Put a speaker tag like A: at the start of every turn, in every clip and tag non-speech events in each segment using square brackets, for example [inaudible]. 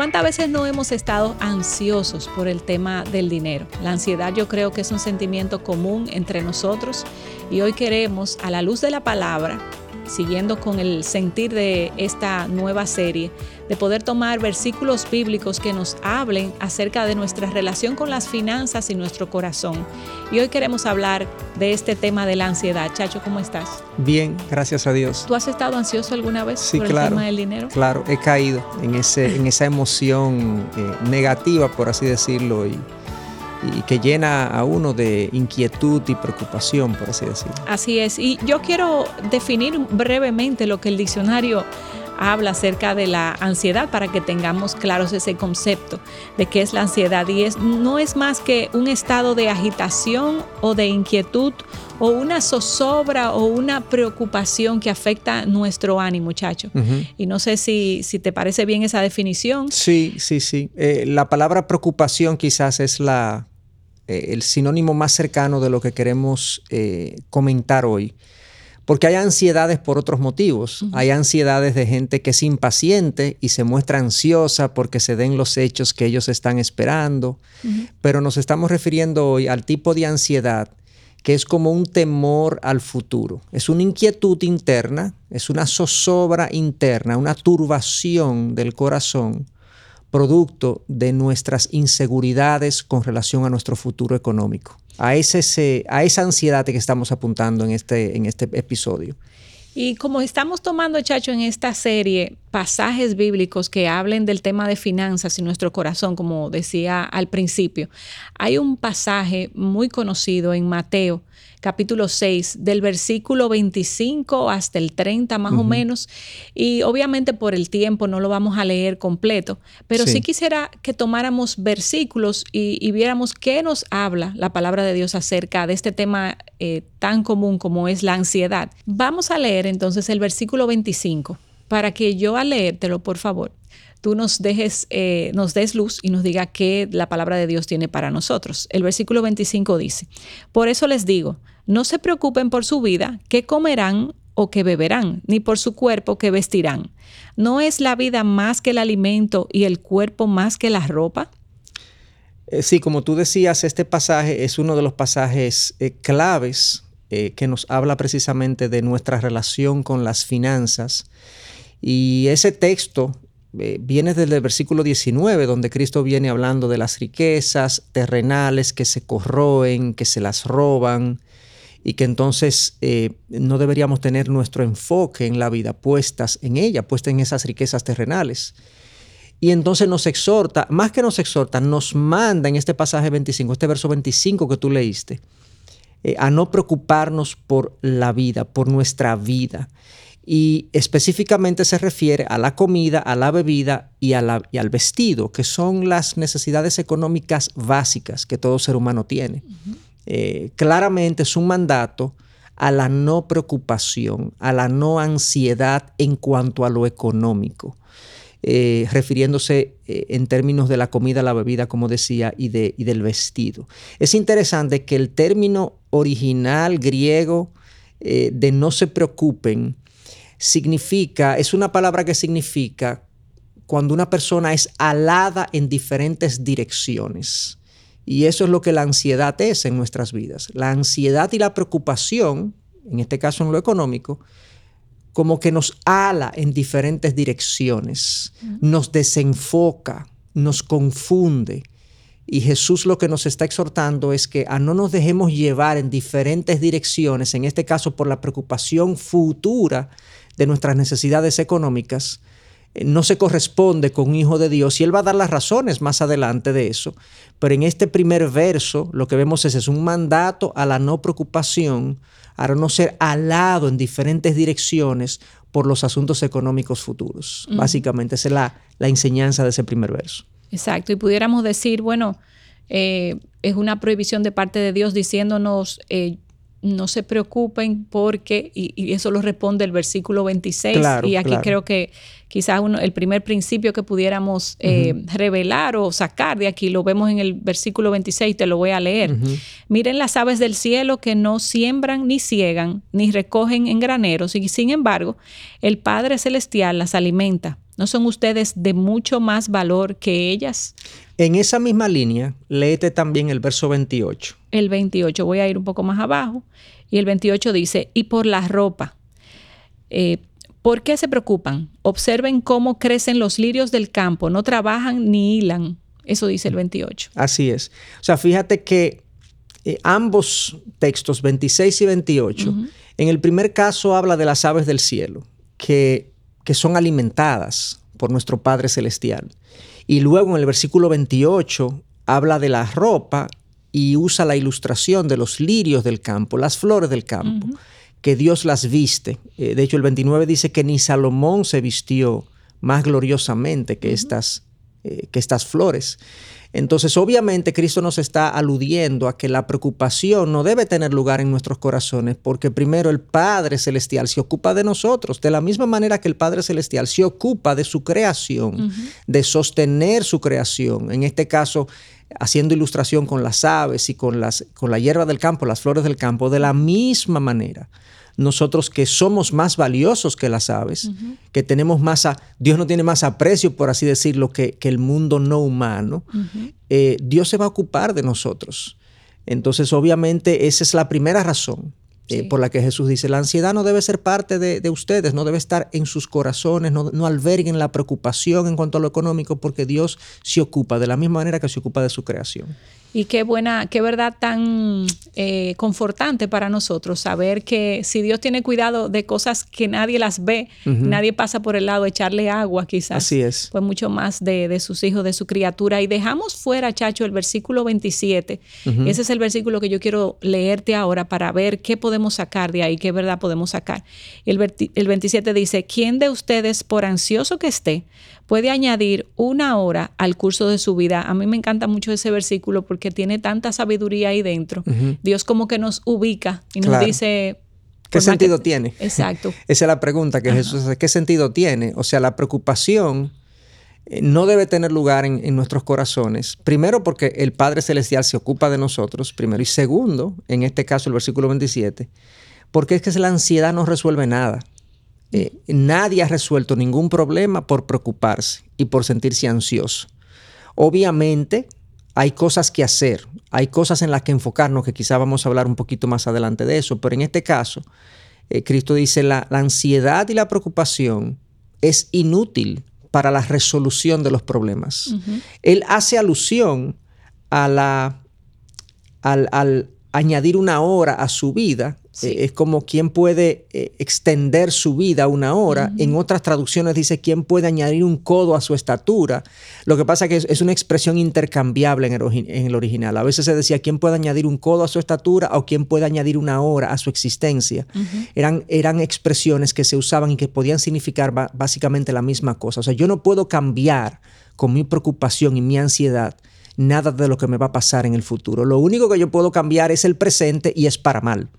A: ¿Cuántas veces no hemos estado ansiosos por el tema del dinero? La ansiedad yo creo que es un sentimiento común entre nosotros y hoy queremos, a la luz de la palabra, siguiendo con el sentir de esta nueva serie, de poder tomar versículos bíblicos que nos hablen acerca de nuestra relación con las finanzas y nuestro corazón. Y hoy queremos hablar de este tema de la ansiedad. Chacho, ¿cómo estás?
B: Bien, gracias a Dios.
A: ¿Tú has estado ansioso alguna vez
B: sí,
A: por
B: claro,
A: el tema del dinero?
B: Claro, he caído en, ese, en esa emoción eh, negativa, por así decirlo, y, y que llena a uno de inquietud y preocupación, por así decirlo.
A: Así es. Y yo quiero definir brevemente lo que el diccionario habla acerca de la ansiedad para que tengamos claros ese concepto de qué es la ansiedad. Y es, no es más que un estado de agitación o de inquietud o una zozobra o una preocupación que afecta nuestro ánimo, muchacho. Uh -huh. Y no sé si, si, te parece bien esa definición.
B: Sí, sí, sí. Eh, la palabra preocupación quizás es la, eh, el sinónimo más cercano de lo que queremos eh, comentar hoy. Porque hay ansiedades por otros motivos. Uh -huh. Hay ansiedades de gente que es impaciente y se muestra ansiosa porque se den los hechos que ellos están esperando. Uh -huh. Pero nos estamos refiriendo hoy al tipo de ansiedad que es como un temor al futuro. Es una inquietud interna, es una zozobra interna, una turbación del corazón producto de nuestras inseguridades con relación a nuestro futuro económico. A, ese, a esa ansiedad que estamos apuntando en este, en este episodio.
A: Y como estamos tomando, Chacho, en esta serie pasajes bíblicos que hablen del tema de finanzas y nuestro corazón, como decía al principio, hay un pasaje muy conocido en Mateo capítulo 6, del versículo 25 hasta el 30 más uh -huh. o menos. Y obviamente por el tiempo no lo vamos a leer completo, pero sí, sí quisiera que tomáramos versículos y, y, viéramos qué nos habla la palabra de Dios acerca de este tema eh, tan común como es la ansiedad. Vamos a leer entonces el versículo 25 para que yo al leértelo, por favor, tú nos dejes, eh, nos des luz y nos diga qué la palabra de Dios tiene para nosotros. El versículo 25 dice, por eso les digo, no se preocupen por su vida, qué comerán o qué beberán, ni por su cuerpo qué vestirán. ¿No es la vida más que el alimento y el cuerpo más que la ropa?
B: Eh, sí, como tú decías, este pasaje es uno de los pasajes eh, claves que nos habla precisamente de nuestra relación con las finanzas. Y ese texto eh, viene desde el versículo 19, donde Cristo viene hablando de las riquezas terrenales que se corroen, que se las roban, y que entonces eh, no deberíamos tener nuestro enfoque en la vida puestas en ella, puestas en esas riquezas terrenales. Y entonces nos exhorta, más que nos exhorta, nos manda en este pasaje 25, este verso 25 que tú leíste, eh, a no preocuparnos por la vida, por nuestra vida. Y específicamente se refiere a la comida, a la bebida y, a la, y al vestido, que son las necesidades económicas básicas que todo ser humano tiene. Uh -huh. Eh, claramente es un mandato a la no preocupación, a la no ansiedad en cuanto a lo económico, eh, refiriéndose eh, en términos de la comida, la bebida, como decía, y, de, y del vestido. Es interesante que el término original griego de no se preocupen significa, es una palabra que significa cuando una persona es alada en diferentes direcciones. Y eso es lo que la ansiedad es en nuestras vidas. La ansiedad y la preocupación, en este caso en lo económico, como que nos ala en diferentes direcciones, nos desenfoca, nos confunde. Y Jesús lo que nos está exhortando es que a no nos dejemos llevar en diferentes direcciones, en este caso por la preocupación futura de nuestras necesidades económicas, no se corresponde con un hijo de Dios y él va a dar las razones más adelante de eso. Pero en este primer verso lo que vemos es, es un mandato a la no preocupación, a no ser alado en diferentes direcciones por los asuntos económicos futuros. Básicamente esa es la, la, enseñanza de ese primer verso.
A: Exacto, y pudiéramos decir, bueno, eh, es una prohibición de parte de Dios diciéndonos... Eh, no se preocupen porque, y, y, eso lo responde el versículo 26,
B: claro,
A: y aquí
B: claro.
A: creo que quizás uno, el primer principio que pudiéramos eh, uh -huh. revelar o sacar de aquí, lo vemos en el versículo 26, te lo voy a leer. Uh -huh. Miren las aves del cielo que no siembran ni ciegan, ni recogen en graneros, y sin embargo, el Padre Celestial las alimenta. ¿No son ustedes de mucho más valor que ellas?
B: En esa misma línea, léete también el verso 28.
A: El 28, voy a ir un poco más abajo. Y el 28 dice, y por la ropa. Eh, ¿Por qué se preocupan? Observen cómo crecen los lirios del campo, no trabajan ni hilan. Eso dice el 28.
B: Así es. O sea, fíjate que eh, ambos textos, 26 y 28, en el primer caso habla de las aves del cielo, que, que son alimentadas por nuestro Padre Celestial. Y luego en el versículo 28 habla de la ropa y usa la ilustración de los lirios del campo, las flores del campo que Dios las viste. Eh, de hecho, el 29 dice que ni Salomón se vistió más gloriosamente que, estas, eh, que estas flores. Entonces, obviamente, Cristo nos está aludiendo a que la preocupación no debe tener lugar en nuestros corazones, porque primero el Padre Celestial se ocupa de nosotros, de la misma manera que el Padre Celestial se ocupa de su creación, de sostener su creación. En este caso, haciendo ilustración con las aves y con, las, con la hierba del campo, las flores del campo, de la misma manera nosotros que somos más valiosos que las aves, que tenemos más, a, Dios no tiene más aprecio, por así decirlo, que, que el mundo no humano, eh, Dios se va a ocupar de nosotros. Entonces, obviamente, esa es la primera razón eh, por la que Jesús dice, la ansiedad no debe ser parte de, ustedes, no debe estar en sus corazones, no, no, alberguen la preocupación en cuanto a lo económico, porque Dios se ocupa de la misma manera que se ocupa de su creación.
A: Y qué buena, qué verdad tan eh, confortante para nosotros saber que si Dios tiene cuidado de cosas que nadie las ve, nadie pasa por el lado echarle agua quizás.
B: Así es.
A: Pues mucho más de, sus hijos, de su criatura. Y dejamos fuera, Chacho, el versículo 27. Ese es el versículo que yo quiero leerte ahora para ver qué podemos sacar de ahí, qué verdad podemos sacar. El, el 27 dice, ¿quién de ustedes, por ansioso que esté, puede añadir una hora al curso de su vida. A mí me encanta mucho ese versículo porque tiene tanta sabiduría ahí dentro. Dios como que nos ubica y nos dice...
B: ¿Qué sentido tiene?
A: Exacto. [laughs]
B: Esa es la pregunta que Jesús hace. ¿Qué sentido tiene? O sea, la preocupación eh, no debe tener lugar en, en, nuestros corazones. Primero porque el Padre Celestial se ocupa de nosotros, primero. Y segundo, en este caso el versículo 27, porque es que la ansiedad no resuelve nada. Eh, nadie ha resuelto ningún problema por preocuparse y por sentirse ansioso. Obviamente hay cosas que hacer, hay cosas en las que enfocarnos, que quizá vamos a hablar un poquito más adelante de eso, pero en este caso, eh, Cristo dice, la, ansiedad y la preocupación es inútil para la resolución de los problemas. Él hace alusión a la, al añadir una hora a su vida eh, es como quien puede eh, extender su vida una hora. En otras traducciones dice quién puede añadir un codo a su estatura. Lo que pasa es que es, una expresión intercambiable en el, original. A veces se decía quién puede añadir un codo a su estatura o quién puede añadir una hora a su existencia. eran, eran expresiones que se usaban y que podían significar básicamente la misma cosa. O sea, yo no puedo cambiar con mi preocupación y mi ansiedad nada de lo que me va a pasar en el futuro. Lo único que yo puedo cambiar es el presente y es para mal.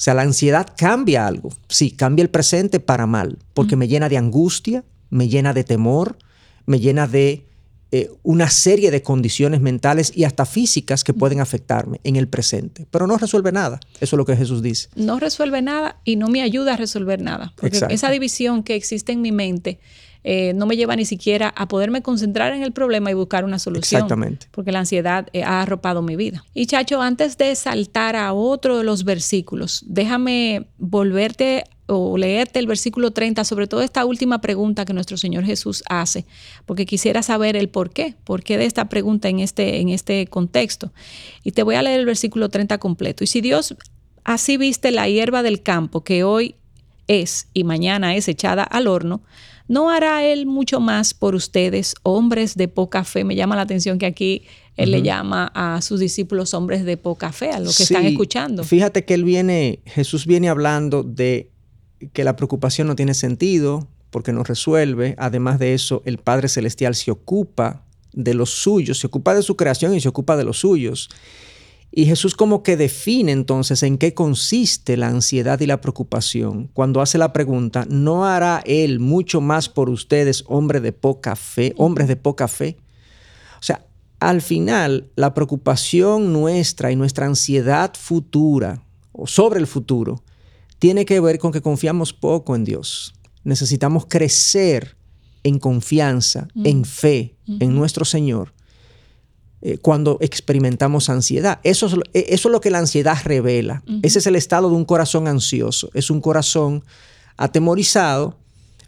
B: O sea, la ansiedad cambia algo. Sí, cambia el presente para mal, porque me llena de angustia, me llena de temor, me llena de eh, una serie de condiciones mentales y hasta físicas que pueden afectarme en el presente, pero no resuelve nada. Eso es lo que Jesús dice.
A: No resuelve nada y no me ayuda a resolver nada, porque esa división que existe en mi mente eh, no me lleva ni siquiera a poderme concentrar en el problema y buscar una solución.
B: Exactamente.
A: Porque la ansiedad eh, ha arropado mi vida. Y Chacho, antes de saltar a otro de los versículos, déjame volverte o leerte el versículo 30, sobre todo esta última pregunta que nuestro Señor Jesús hace, porque quisiera saber el por qué, por qué de esta pregunta en este, en este contexto. Y te voy a leer el versículo 30 completo. Y si Dios así viste la hierba del campo que hoy es y mañana es echada al horno, ¿no hará Él mucho más por ustedes, hombres de poca fe? Me llama la atención que aquí Él le llama a sus discípulos hombres de poca fe, a los que están escuchando.
B: Fíjate que Él viene, Jesús viene hablando de que la preocupación no tiene sentido porque no resuelve. Además de eso, el Padre Celestial se ocupa de los suyos, se ocupa de su creación y se ocupa de los suyos. Y Jesús como que define entonces en qué consiste la ansiedad y la preocupación. Cuando hace la pregunta, ¿no hará Él mucho más por ustedes, hombres de poca fe, hombres de poca fe? O sea, al final, la preocupación nuestra y nuestra ansiedad futura o sobre el futuro tiene que ver con que confiamos poco en Dios. Necesitamos crecer en confianza, en fe, en nuestro Señor, eh, cuando experimentamos ansiedad. Eso es, eh, eso es, lo que la ansiedad revela. Ese es el estado de un corazón ansioso. Es un corazón atemorizado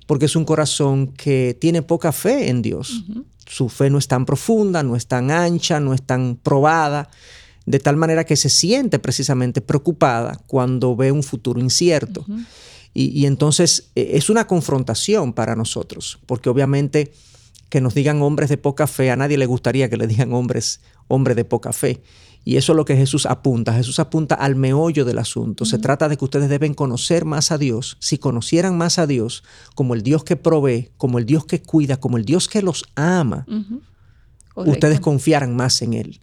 B: porque es un corazón que tiene poca fe en Dios. Su fe no es tan profunda, no es tan ancha, no es tan probada, de tal manera que se siente precisamente preocupada cuando ve un futuro incierto. y, y, entonces e, es una confrontación para nosotros, porque obviamente que nos digan hombres de poca fe, a nadie le gustaría que le digan hombres, hombres de poca fe. Y eso es lo que Jesús apunta. Jesús apunta al meollo del asunto. Se trata de que ustedes deben conocer más a Dios. Si conocieran más a Dios como el Dios que provee, como el Dios que cuida, como el Dios que los ama, ustedes confiaran más en Él.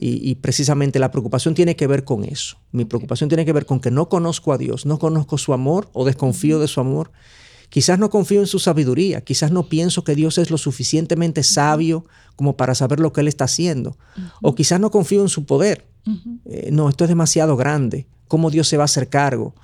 B: Y, y, precisamente la preocupación tiene que ver con eso. Mi preocupación tiene que ver con que no conozco a Dios, no conozco su amor o desconfío de su amor Quizás no confío en su sabiduría, quizás no pienso que Dios es lo suficientemente sabio como para saber lo que Él está haciendo, o quizás no confío en su poder. Eh, no, esto es demasiado grande, ¿cómo Dios se va a hacer cargo?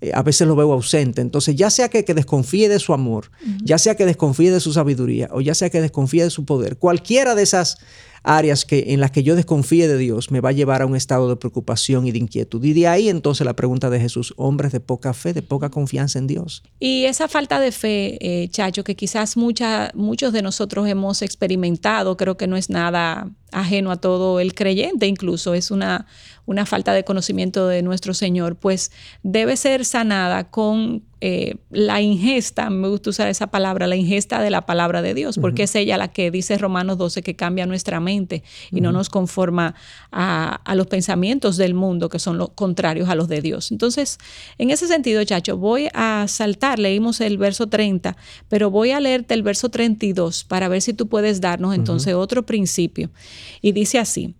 B: Eh, a veces lo veo ausente. Entonces, ya sea que, que desconfíe de su amor, ya sea que desconfíe de su sabiduría, o ya sea que desconfíe de su poder, cualquiera de esas áreas que, en las que yo desconfíe de Dios me va a llevar a un estado de preocupación y de inquietud. Y de ahí entonces la pregunta de Jesús, hombres de poca fe, de poca confianza en Dios.
A: Y esa falta de fe, eh, Chacho, que quizás muchos de nosotros hemos experimentado, creo que no es nada ajeno a todo el creyente, incluso es una, una falta de conocimiento de nuestro Señor, pues debe ser sanada con eh, la ingesta, me gusta usar esa palabra, la ingesta de la palabra de Dios, porque es ella la que dice Romanos 12 que cambia nuestra mente y no nos conforma a, los pensamientos del mundo que son los contrarios a los de Dios. Entonces, en ese sentido, Chacho, voy a saltar, leímos el verso 30, pero voy a leerte el verso 32 para ver si tú puedes darnos entonces otro principio. Y dice así,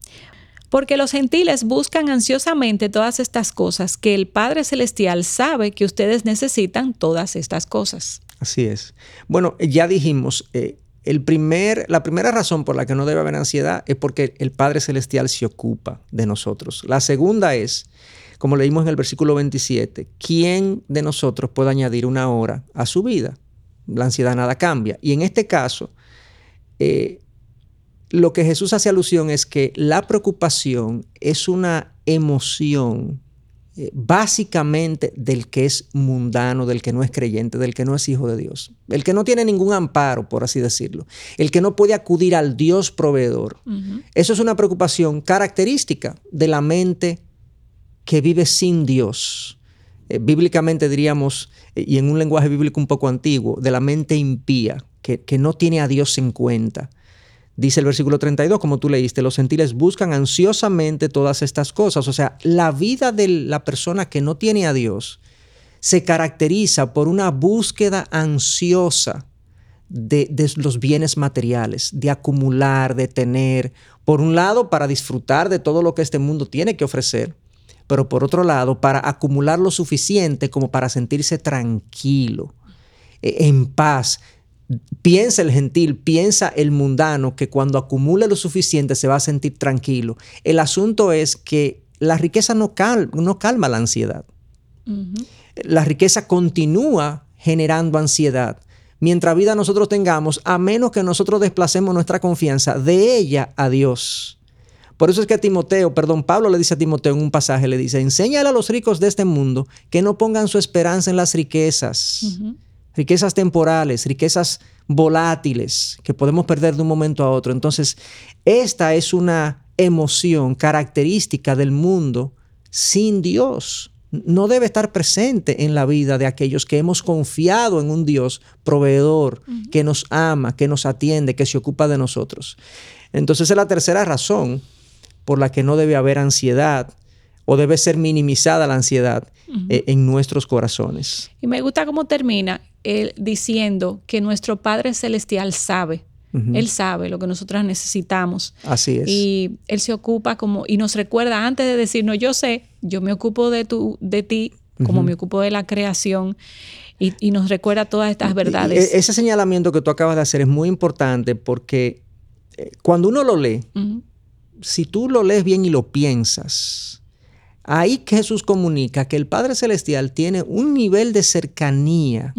A: porque los gentiles buscan ansiosamente todas estas cosas que el Padre Celestial sabe que ustedes necesitan todas estas cosas.
B: Así es. Bueno, ya dijimos, eh, el primer, la primera razón por la que no debe haber ansiedad es porque el Padre Celestial se ocupa de nosotros. La segunda es, como leímos en el versículo 27, ¿quién de nosotros puede añadir una hora a su vida? La ansiedad nada cambia. Y en este caso, eh, lo que Jesús hace alusión es que la preocupación es una emoción eh, básicamente del que es mundano, del que no es creyente, del que no es hijo de Dios, el que no tiene ningún amparo, por así decirlo, el que no puede acudir al Dios proveedor. Eso es una preocupación característica de la mente que vive sin Dios. Eh, bíblicamente diríamos, eh, y en un lenguaje bíblico un poco antiguo, de la mente impía, que, que no tiene a Dios en cuenta. Dice el versículo 32, como tú leíste, los gentiles buscan ansiosamente todas estas cosas. O sea, la vida de la persona que no tiene a Dios se caracteriza por una búsqueda ansiosa de, los bienes materiales, de acumular, de tener, por un lado, para disfrutar de todo lo que este mundo tiene que ofrecer, pero por otro lado, para acumular lo suficiente como para sentirse tranquilo, e, en paz, Piensa el gentil, piensa el mundano que cuando acumule lo suficiente se va a sentir tranquilo. El asunto es que la riqueza no, no calma la ansiedad. La riqueza continúa generando ansiedad. Mientras vida nosotros tengamos, a menos que nosotros desplacemos nuestra confianza de ella a Dios. Por eso es que a Timoteo, perdón, Pablo le dice a Timoteo en un pasaje, le dice, enséñale a los ricos de este mundo que no pongan su esperanza en las riquezas riquezas temporales, riquezas volátiles que podemos perder de un momento a otro. Entonces, esta es una emoción característica del mundo sin Dios. No debe estar presente en la vida de aquellos que hemos confiado en un Dios proveedor, que nos ama, que nos atiende, que se ocupa de nosotros. Entonces es la tercera razón por la que no debe haber ansiedad o debe ser minimizada la ansiedad eh, en nuestros corazones.
A: Y me gusta cómo termina diciendo que nuestro Padre Celestial sabe. Él sabe lo que nosotras necesitamos.
B: Así es.
A: Y Él se ocupa como, y nos recuerda antes de decirnos, yo sé, yo me ocupo de, tu, de ti, como me ocupo de la creación. Y, nos recuerda todas estas verdades.
B: ese señalamiento que tú acabas de hacer es muy importante porque eh, cuando uno lo lee, si tú lo lees bien y lo piensas, Ahí Jesús comunica que el Padre Celestial tiene un nivel de cercanía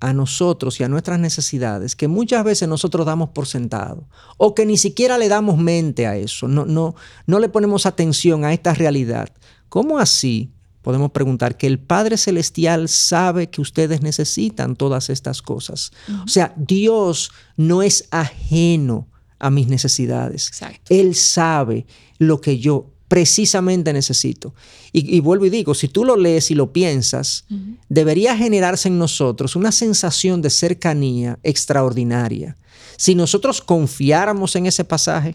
B: a nosotros y a nuestras necesidades que muchas veces nosotros damos por sentado o que ni siquiera le damos mente a eso, no, no, no le ponemos atención a esta realidad. ¿Cómo así podemos preguntar que el Padre Celestial sabe que ustedes necesitan todas estas cosas? O sea, Dios no es ajeno a mis necesidades. Él sabe lo que yo precisamente necesito. Y, vuelvo y digo, si tú lo lees y lo piensas, debería generarse en nosotros una sensación de cercanía extraordinaria. Si nosotros confiáramos en ese pasaje,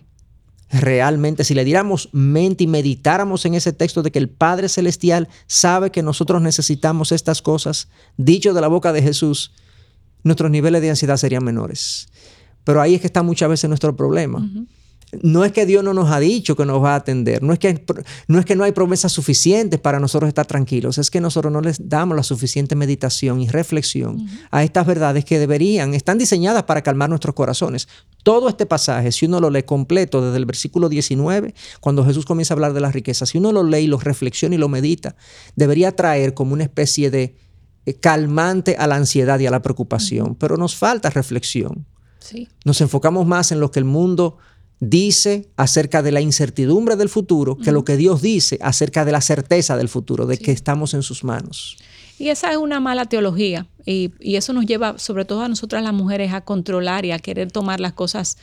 B: realmente, si le diéramos mente y meditáramos en ese texto de que el Padre Celestial sabe que nosotros necesitamos estas cosas, dicho de la boca de Jesús, nuestros niveles de ansiedad serían menores. Pero ahí es que está muchas veces nuestro problema no es que Dios no nos ha dicho que nos va a atender, no es que, no, es que no hay promesas suficientes para nosotros estar tranquilos, es que nosotros no les damos la suficiente meditación y reflexión a estas verdades que deberían, están diseñadas para calmar nuestros corazones. Todo este pasaje, si uno lo lee completo desde el versículo 19, cuando Jesús comienza a hablar de las riquezas, si uno lo lee y lo reflexiona y lo medita, debería traer como una especie de eh, calmante a la ansiedad y a la preocupación, pero nos falta reflexión. Nos enfocamos más en lo que el mundo dice acerca de la incertidumbre del futuro que lo que Dios dice acerca de la certeza del futuro, de que estamos en sus manos.
A: Y esa es una mala teología y, y, eso nos lleva sobre todo a nosotras las mujeres a controlar y a querer tomar las cosas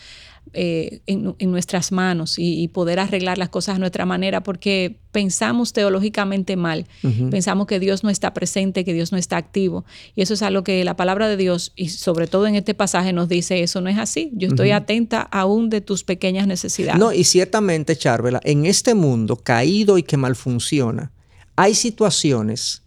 A: eh, en, nuestras manos y, poder arreglar las cosas a nuestra manera, porque pensamos teológicamente mal, pensamos que Dios no está presente, que Dios no está activo, y eso es algo que la palabra de Dios, y sobre todo en este pasaje, nos dice, eso no es así, yo estoy atenta aún de tus pequeñas necesidades.
B: No, y ciertamente, Charvela, en este mundo caído y que mal funciona, hay situaciones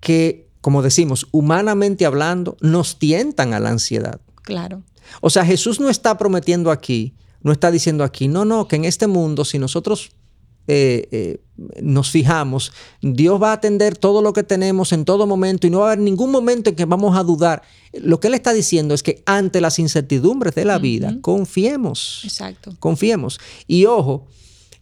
B: que, como decimos, humanamente hablando, nos tientan a la ansiedad.
A: Claro.
B: O sea, Jesús no está prometiendo aquí, no está diciendo aquí, no, no, que en este mundo, si nosotros eh, eh, nos fijamos, Dios va a atender todo lo que tenemos en todo momento y no va a haber ningún momento en que vamos a dudar. Lo que Él está diciendo es que ante las incertidumbres de la vida, confiemos.
A: Exacto.
B: Confiemos. Y ojo,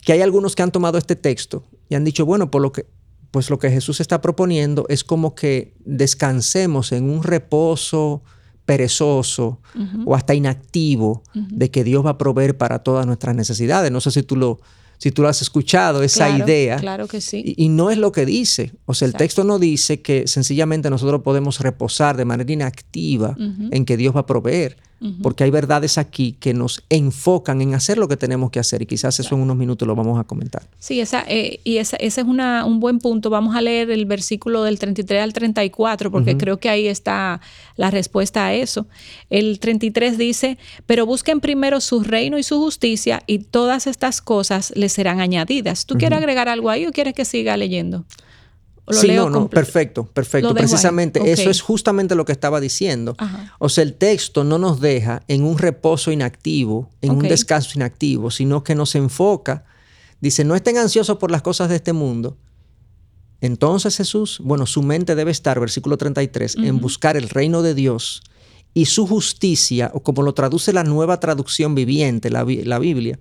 B: que hay algunos que han tomado este texto y han dicho, bueno, por lo que, pues lo que Jesús está proponiendo es como que descansemos en un reposo perezoso o hasta inactivo de que Dios va a proveer para todas nuestras necesidades. No sé si tú lo, si tú lo has escuchado, esa idea.
A: Claro que sí.
B: Y, no es lo que dice. O sea, el texto no dice que sencillamente nosotros podemos reposar de manera inactiva en que Dios va a proveer porque hay verdades aquí que nos enfocan en hacer lo que tenemos que hacer y quizás eso en unos minutos lo vamos a comentar.
A: Sí, esa, eh, y ese es una, un buen punto. Vamos a leer el versículo del 33 al 34 porque creo que ahí está la respuesta a eso. El 33 dice, pero busquen primero su reino y su justicia y todas estas cosas les serán añadidas. ¿Tú quieres agregar algo ahí o quieres que siga leyendo?
B: Sí, no, no, perfecto, perfecto. Precisamente eso es justamente lo que estaba diciendo. O sea, el texto no nos deja en un reposo inactivo, en un descanso inactivo, sino que nos enfoca. Dice, no estén ansiosos por las cosas de este mundo. Entonces Jesús, bueno, su mente debe estar, versículo 33, en buscar el reino de Dios y su justicia, o como lo traduce la nueva traducción viviente, la, Biblia,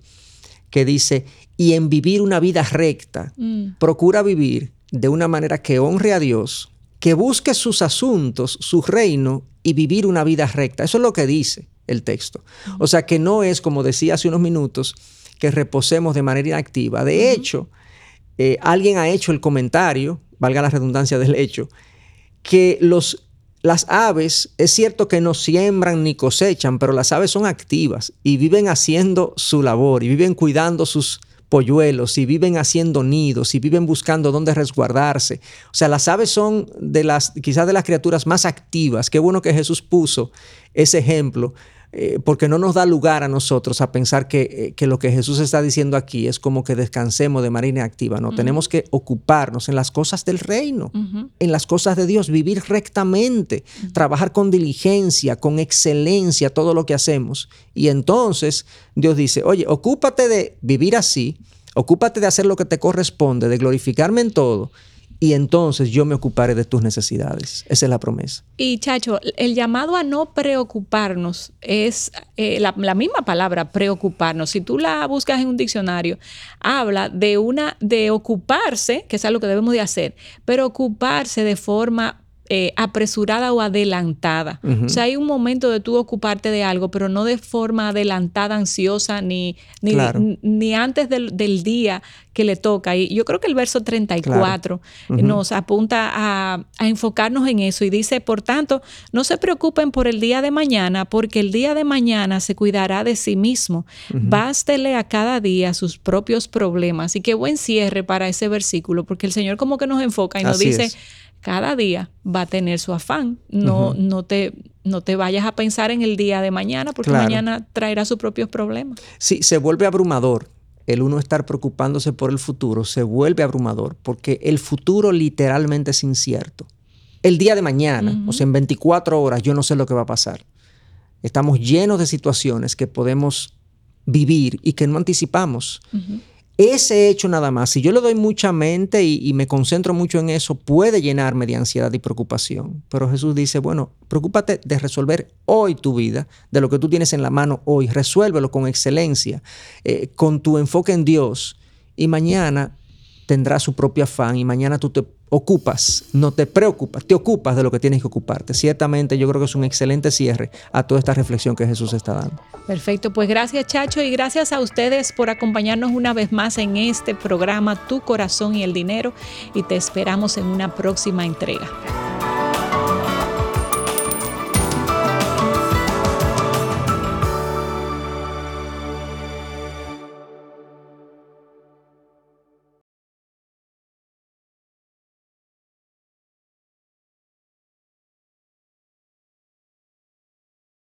B: que dice, y en vivir una vida recta. Mm. Procura vivir de una manera que honre a Dios, que busque sus asuntos, su reino y vivir una vida recta. Eso es lo que dice el texto. O sea que no es, como decía hace unos minutos, que reposemos de manera inactiva. De hecho, eh, alguien ha hecho el comentario, valga la redundancia del hecho, que los, las aves, es cierto que no siembran ni cosechan, pero las aves son activas y viven haciendo su labor y viven cuidando sus polluelos, y viven haciendo nidos, y viven buscando dónde resguardarse. O sea, las aves son de las, quizás de las criaturas más activas. Qué bueno que Jesús puso ese ejemplo eh, porque no nos da lugar a nosotros a pensar eh, que, lo que Jesús está diciendo aquí es como que descansemos de manera inactiva. No, tenemos que ocuparnos en las cosas del reino, en las cosas de Dios, vivir rectamente, trabajar con diligencia, con excelencia todo lo que hacemos. Y entonces Dios dice, oye, ocúpate de vivir así, ocúpate de hacer lo que te corresponde, de glorificarme en todo y entonces yo me ocuparé de tus necesidades. Esa es la promesa.
A: Y Chacho, el llamado a no preocuparnos es eh, la, misma palabra, preocuparnos. Si tú la buscas en un diccionario, habla de una, de ocuparse, que es algo que debemos de hacer, pero ocuparse de forma eh, apresurada o adelantada. O sea, hay un momento de tú ocuparte de algo, pero no de forma adelantada, ansiosa, ni, ni, antes del, día que le toca. Y yo creo que el verso 34 nos apunta a, enfocarnos en eso y dice, por tanto, no se preocupen por el día de mañana, porque el día de mañana se cuidará de sí mismo. Bástele a cada día sus propios problemas. Y qué buen cierre para ese versículo, porque el Señor como que nos enfoca y nos dice cada día va a tener su afán. No, no, te, no te vayas a pensar en el día de mañana, porque mañana traerá sus propios problemas.
B: Sí, se vuelve abrumador. El uno estar preocupándose por el futuro se vuelve abrumador, porque el futuro literalmente es incierto. El día de mañana, o sea, en 24 horas, yo no sé lo que va a pasar. Estamos llenos de situaciones que podemos vivir y que no anticipamos. Ese hecho nada más, si yo le doy mucha mente y, me concentro mucho en eso, puede llenarme de ansiedad y preocupación. Pero Jesús dice, bueno, preocúpate de resolver hoy tu vida, de lo que tú tienes en la mano hoy, resuélvelo con excelencia, eh, con tu enfoque en Dios. Y mañana tendrá su propio afán y mañana tú te ocupas, no te preocupas, te ocupas de lo que tienes que ocuparte. Ciertamente yo creo que es un excelente cierre a toda esta reflexión que Jesús está dando.
A: Perfecto, pues gracias Chacho y gracias a ustedes por acompañarnos una vez más en este programa Tu corazón y el dinero y te esperamos en una próxima entrega.